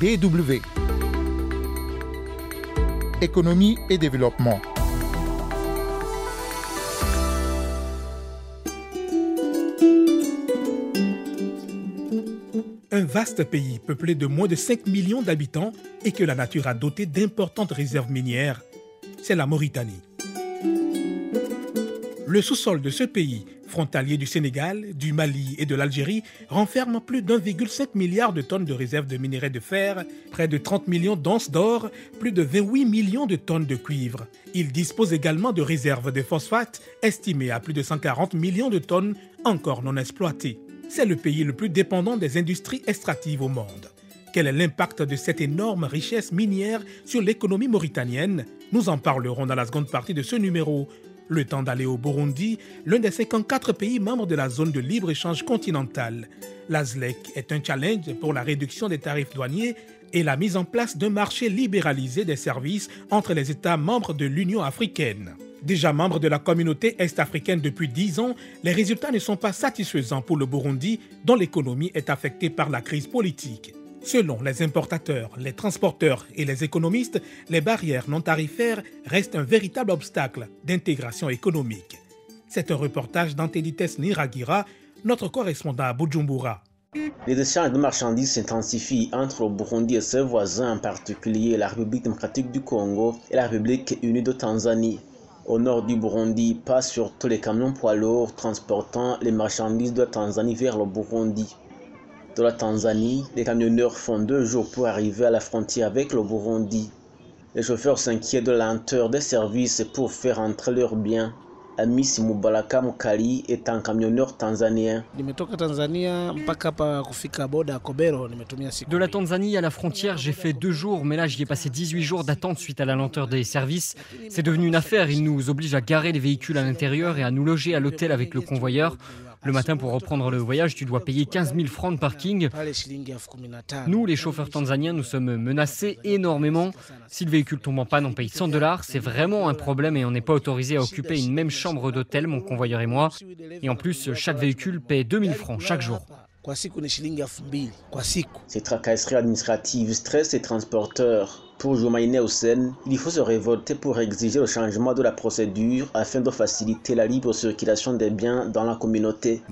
BW. Économie et développement. Un vaste pays peuplé de moins de 5 millions d'habitants et que la nature a doté d'importantes réserves minières, c'est la Mauritanie. Le sous-sol de ce pays, frontalier du Sénégal, du Mali et de l'Algérie, renferme plus d'1,5 milliard de tonnes de réserves de minerais de fer, près de 30 millions d'onces d'or, plus de 28 millions de tonnes de cuivre. Il dispose également de réserves de phosphate estimées à plus de 140 millions de tonnes encore non exploitées. C'est le pays le plus dépendant des industries extractives au monde. Quel est l'impact de cette énorme richesse minière sur l'économie mauritanienne? Nous en parlerons dans la seconde partie de ce numéro le temps d'aller au Burundi, l'un des 54 pays membres de la zone de libre-échange continentale. L'ASLEC est un challenge pour la réduction des tarifs douaniers et la mise en place d'un marché libéralisé des services entre les États membres de l'Union africaine. Déjà membre de la communauté est-africaine depuis 10 ans, les résultats ne sont pas satisfaisants pour le Burundi, dont l'économie est affectée par la crise politique. Selon les importateurs, les transporteurs et les économistes, les barrières non tarifaires restent un véritable obstacle d'intégration économique. C'est un reportage d'Antelites Niragira, notre correspondant à Bujumbura. Les échanges de marchandises s'intensifient entre le Burundi et ses voisins, en particulier la République démocratique du Congo et la République unie de Tanzanie. Au nord du Burundi passent surtout les camions poids lourds transportant les marchandises de Tanzanie vers le Burundi de la Tanzanie, les camionneurs font deux jours pour arriver à la frontière avec le Burundi. Les chauffeurs s'inquiètent de la lenteur des services pour faire entrer leurs biens. Amis Mubalaka Mukali est un camionneur tanzanien. De la Tanzanie à la frontière, j'ai fait deux jours, mais là j'y ai passé 18 jours d'attente suite à la lenteur des services. C'est devenu une affaire, ils nous obligent à garer les véhicules à l'intérieur et à nous loger à l'hôtel avec le convoyeur. Le matin, pour reprendre le voyage, tu dois payer 15 000 francs de parking. Nous, les chauffeurs tanzaniens, nous sommes menacés énormément. Si le véhicule tombe en panne, on paye 100 dollars. C'est vraiment un problème et on n'est pas autorisé à occuper une même chambre d'hôtel, mon convoyeur et moi. Et en plus, chaque véhicule paie 2000 francs chaque jour. Ces tracasseries administratives stressent les transporteurs. Pour Joumaïne Hussein, il faut se révolter pour exiger le changement de la procédure afin de faciliter la libre circulation des biens dans la communauté.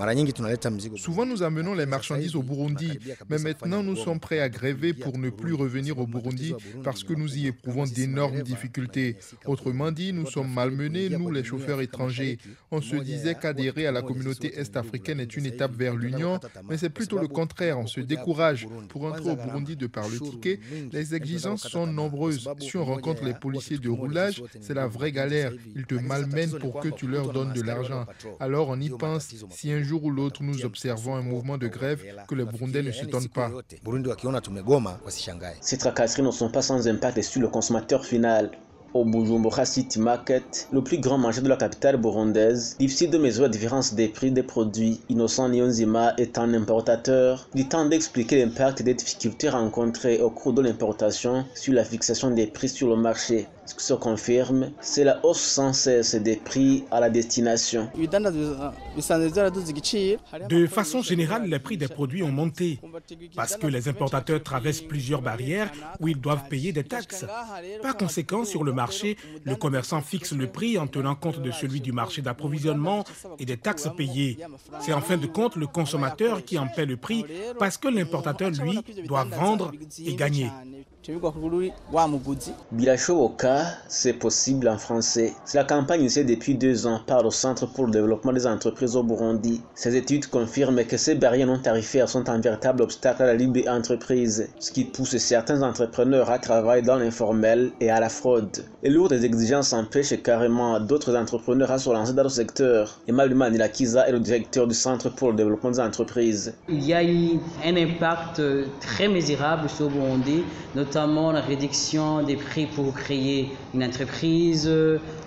Souvent nous amenons les marchandises au Burundi, mais maintenant nous sommes prêts à gréver pour ne plus revenir au Burundi parce que nous y éprouvons d'énormes difficultés. Autrement dit, nous sommes malmenés, nous les chauffeurs étrangers. On se disait qu'adhérer à la communauté est-africaine est une étape vers l'Union, mais c'est plutôt le contraire, on se décourage. Pour entrer au Burundi de par le ticket, les exigences sont nombreuses. Si on rencontre les policiers de roulage, c'est la vraie galère. Ils te malmènent pour que tu leur donnes de l'argent. Alors on y pense, si un jour ou l'autre nous observons un mouvement de grève, que les Burundais ne s'étonnent pas. Ces tracasseries ne sont pas sans impact sur le consommateur final. Au Bujumbura City Market, le plus grand marché de la capitale burundaise, difficile de mesurer la différence des prix des produits. Innocent Nyonzima un importateur. Il tente d'expliquer l'impact des difficultés rencontrées au cours de l'importation sur la fixation des prix sur le marché. Ce qui se confirme, c'est la hausse sans cesse des prix à la destination. De façon générale, les prix des produits ont monté parce que les importateurs traversent plusieurs barrières où ils doivent payer des taxes. Par conséquent, sur le marché, le commerçant fixe le prix en tenant compte de celui du marché d'approvisionnement et des taxes payées. C'est en fin de compte le consommateur qui en paie le prix parce que l'importateur, lui, doit vendre et gagner. C'est possible en français. C'est la campagne initiée depuis deux ans par le Centre pour le développement des entreprises au Burundi. Ces études confirment que ces barrières non tarifaires sont un véritable obstacle à la libre entreprise, ce qui pousse certains entrepreneurs à travailler dans l'informel et à la fraude. Les lourdes exigences empêchent carrément d'autres entrepreneurs à se lancer dans le secteur. Emmanuel Manilakiza est le directeur du Centre pour le développement des entreprises. Il y a eu un impact très mesurable sur le Burundi, notamment la réduction des prix pour créer une entreprise,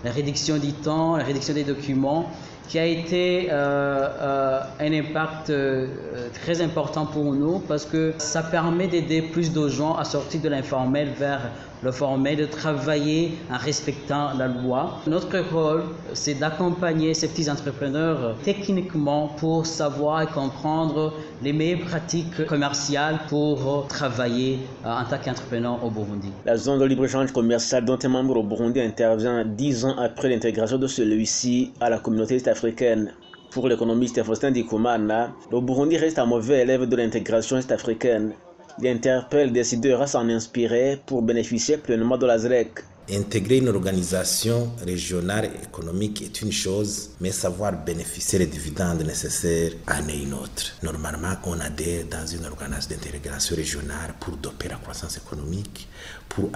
la réduction du temps, la réduction des documents, qui a été euh, euh, un impact euh, très important pour nous parce que ça permet d'aider plus de gens à sortir de l'informel vers le former, de travailler en respectant la loi. Notre rôle, c'est d'accompagner ces petits entrepreneurs techniquement pour savoir et comprendre les meilleures pratiques commerciales pour travailler en tant qu'entrepreneur au Burundi. La zone de libre-échange commercial dont un membre au Burundi intervient dix ans après l'intégration de celui-ci à la communauté est-africaine. Pour l'économiste Faustin Dikumana, le Burundi reste un mauvais élève de l'intégration est-africaine. Il interpelle décideurs à s'en inspirer pour bénéficier pleinement de la ZREC. Intégrer une organisation régionale économique est une chose, mais savoir bénéficier des dividendes nécessaires en est une autre. Normalement, on adhère dans une organisation d'intégration régionale pour doper la croissance économique, pour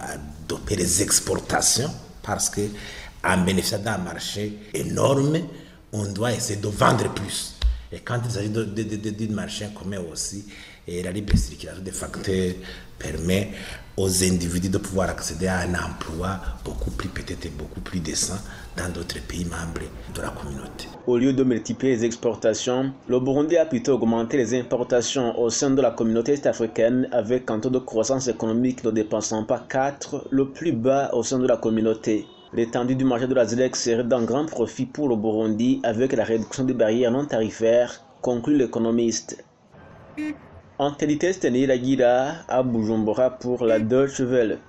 doper les exportations, parce que en bénéficiant d'un marché énorme, on doit essayer de vendre plus. Et quand il s'agit d'un marché commun aussi, et la libre circulation des facteurs permet aux individus de pouvoir accéder à un emploi beaucoup plus peut-être beaucoup plus décent dans d'autres pays membres de la communauté. Au lieu de multiplier les exportations, le Burundi a plutôt augmenté les importations au sein de la communauté est-africaine avec un taux de croissance économique ne dépassant pas 4, le plus bas au sein de la communauté. L'étendue du marché de la ZLEC serait d'un grand profit pour le Burundi avec la réduction des barrières non tarifaires, conclut l'économiste. Antélité Lagira à Bujumbura pour la Deutsche Welle.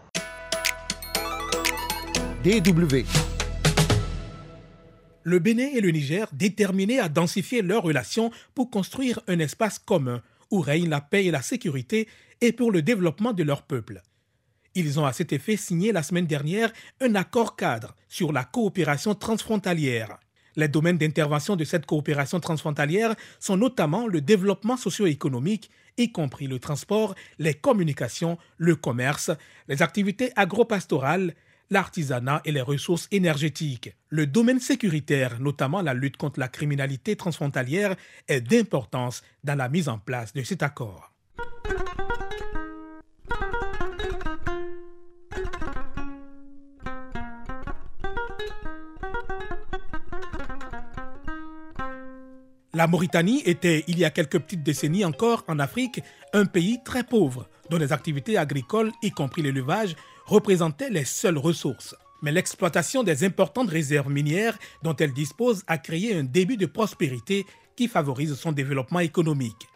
DW. Le Bénin et le Niger déterminés à densifier leurs relations pour construire un espace commun où règne la paix et la sécurité et pour le développement de leur peuple. Ils ont à cet effet signé la semaine dernière un accord cadre sur la coopération transfrontalière. Les domaines d'intervention de cette coopération transfrontalière sont notamment le développement socio-économique, y compris le transport, les communications, le commerce, les activités agro-pastorales, l'artisanat et les ressources énergétiques. Le domaine sécuritaire, notamment la lutte contre la criminalité transfrontalière, est d'importance dans la mise en place de cet accord. La Mauritanie était, il y a quelques petites décennies encore, en Afrique, un pays très pauvre, dont les activités agricoles, y compris l'élevage, représentaient les seules ressources. Mais l'exploitation des importantes réserves minières dont elle dispose a créé un début de prospérité qui favorise son développement économique.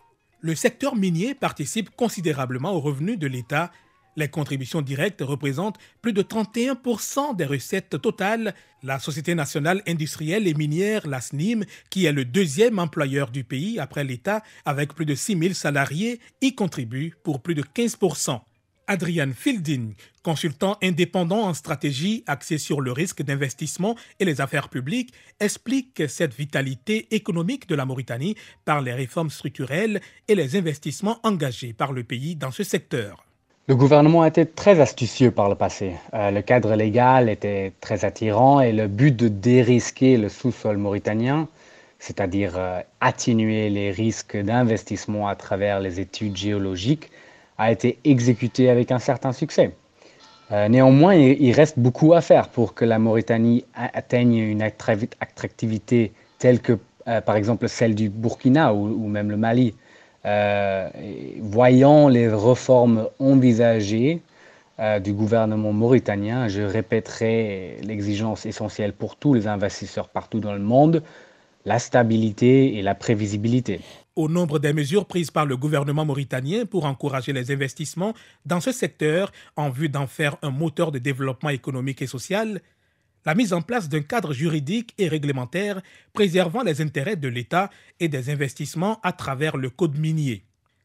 Le secteur minier participe considérablement aux revenus de l'État les contributions directes représentent plus de 31% des recettes totales. La Société nationale industrielle et minière, la SNIM, qui est le deuxième employeur du pays après l'État, avec plus de 6 000 salariés, y contribue pour plus de 15%. Adrian Fielding, consultant indépendant en stratégie axé sur le risque d'investissement et les affaires publiques, explique cette vitalité économique de la Mauritanie par les réformes structurelles et les investissements engagés par le pays dans ce secteur. Le gouvernement a été très astucieux par le passé. Euh, le cadre légal était très attirant et le but de dérisquer le sous-sol mauritanien, c'est-à-dire euh, atténuer les risques d'investissement à travers les études géologiques, a été exécuté avec un certain succès. Euh, néanmoins, il, reste beaucoup à faire pour que la Mauritanie atteigne une attractivité telle que, par exemple, celle du Burkina ou même le Mali. Euh, voyant les réformes envisagées euh, du gouvernement mauritanien, je répéterai l'exigence essentielle pour tous les investisseurs partout dans le monde, la stabilité et la prévisibilité. Au nombre des mesures prises par le gouvernement mauritanien pour encourager les investissements dans ce secteur en vue d'en faire un moteur de développement économique et social, la mise en place d'un cadre juridique et réglementaire préservant les intérêts de l'État et des investissements à travers le code minier,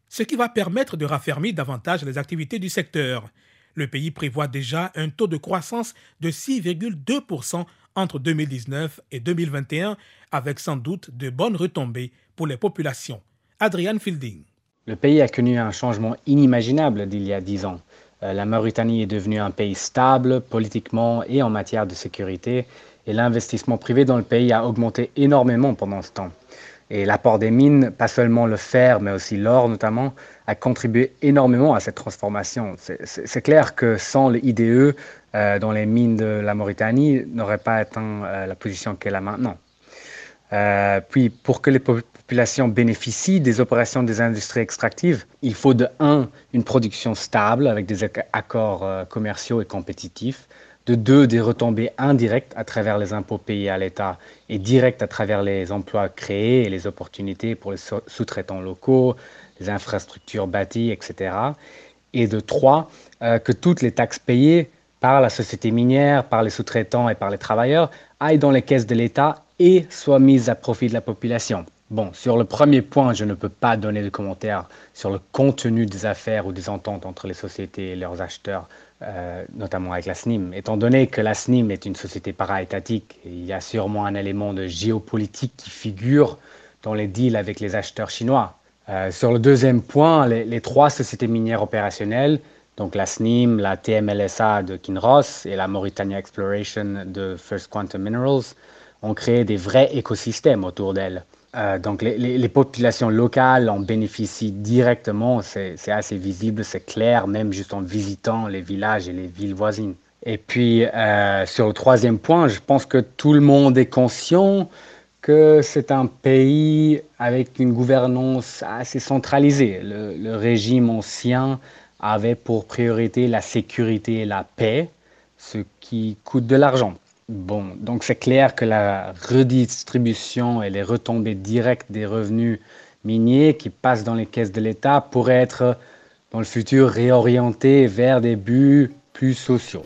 ce qui va permettre de raffermir davantage les activités du secteur. Le pays prévoit déjà un taux de croissance de 6,2% entre 2019 et 2021, avec sans doute de bonnes retombées pour les populations. Adrian Fielding. Le pays a connu un changement inimaginable d'il y a dix ans. Euh, la Mauritanie est devenue un pays stable politiquement et en matière de sécurité, et l'investissement privé dans le pays a augmenté énormément pendant ce temps. Et l'apport des mines, pas seulement le fer, mais aussi l'or notamment, a contribué énormément à cette transformation. C'est clair que sans l'IDE, euh, dans les mines de la Mauritanie n'aurait pas atteint euh, la position qu'elle a maintenant. puis pour que les population bénéficie des opérations des industries extractives, il faut de un, une production stable avec des accords euh, commerciaux et compétitifs, de deux, des retombées indirectes à travers les impôts payés à l'État et directes à travers les emplois créés et les opportunités pour les sous-traitants locaux, les infrastructures bâties, etc. Et de trois, euh, que toutes les taxes payées par la société minière, par les sous-traitants et par les travailleurs aillent dans les caisses de l'État et soient mises à profit de la population. Bon, sur le premier point, je ne peux pas donner de commentaires sur le contenu des affaires ou des ententes entre les sociétés et leurs acheteurs, euh, notamment avec la SNIM. Étant donné que la SNIM est une société para-étatique, il y a sûrement un élément de géopolitique qui figure dans les deals avec les acheteurs chinois. Euh, sur le deuxième point, les, les, trois sociétés minières opérationnelles, donc la SNIM, la TMLSA de Kinross et la Mauritania Exploration de First Quantum Minerals, ont créé des vrais écosystèmes autour d'elles. Euh, donc les, populations locales en bénéficient directement, c'est assez visible, c'est clair, même juste en visitant les villages et les villes voisines. Et puis euh, sur le troisième point, je pense que tout le monde est conscient que c'est un pays avec une gouvernance assez centralisée. le régime ancien avait pour priorité la sécurité et la paix, ce qui coûte de l'argent. Bon, donc c'est clair que la redistribution et les retombées directes des revenus miniers qui passent dans les caisses de l'État pourraient être dans le futur réorientées vers des buts plus sociaux.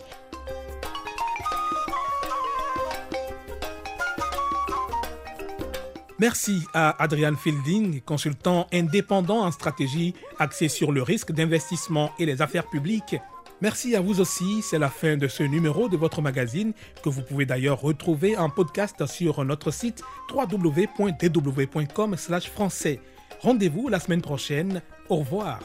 Merci à Adrian Fielding, consultant indépendant en stratégie axé sur le risque d'investissement et les affaires publiques Merci à vous aussi, c'est la fin de ce numéro de votre magazine que vous pouvez d'ailleurs retrouver en podcast sur notre site www.dw.com/français. Rendez-vous la semaine prochaine. Au revoir.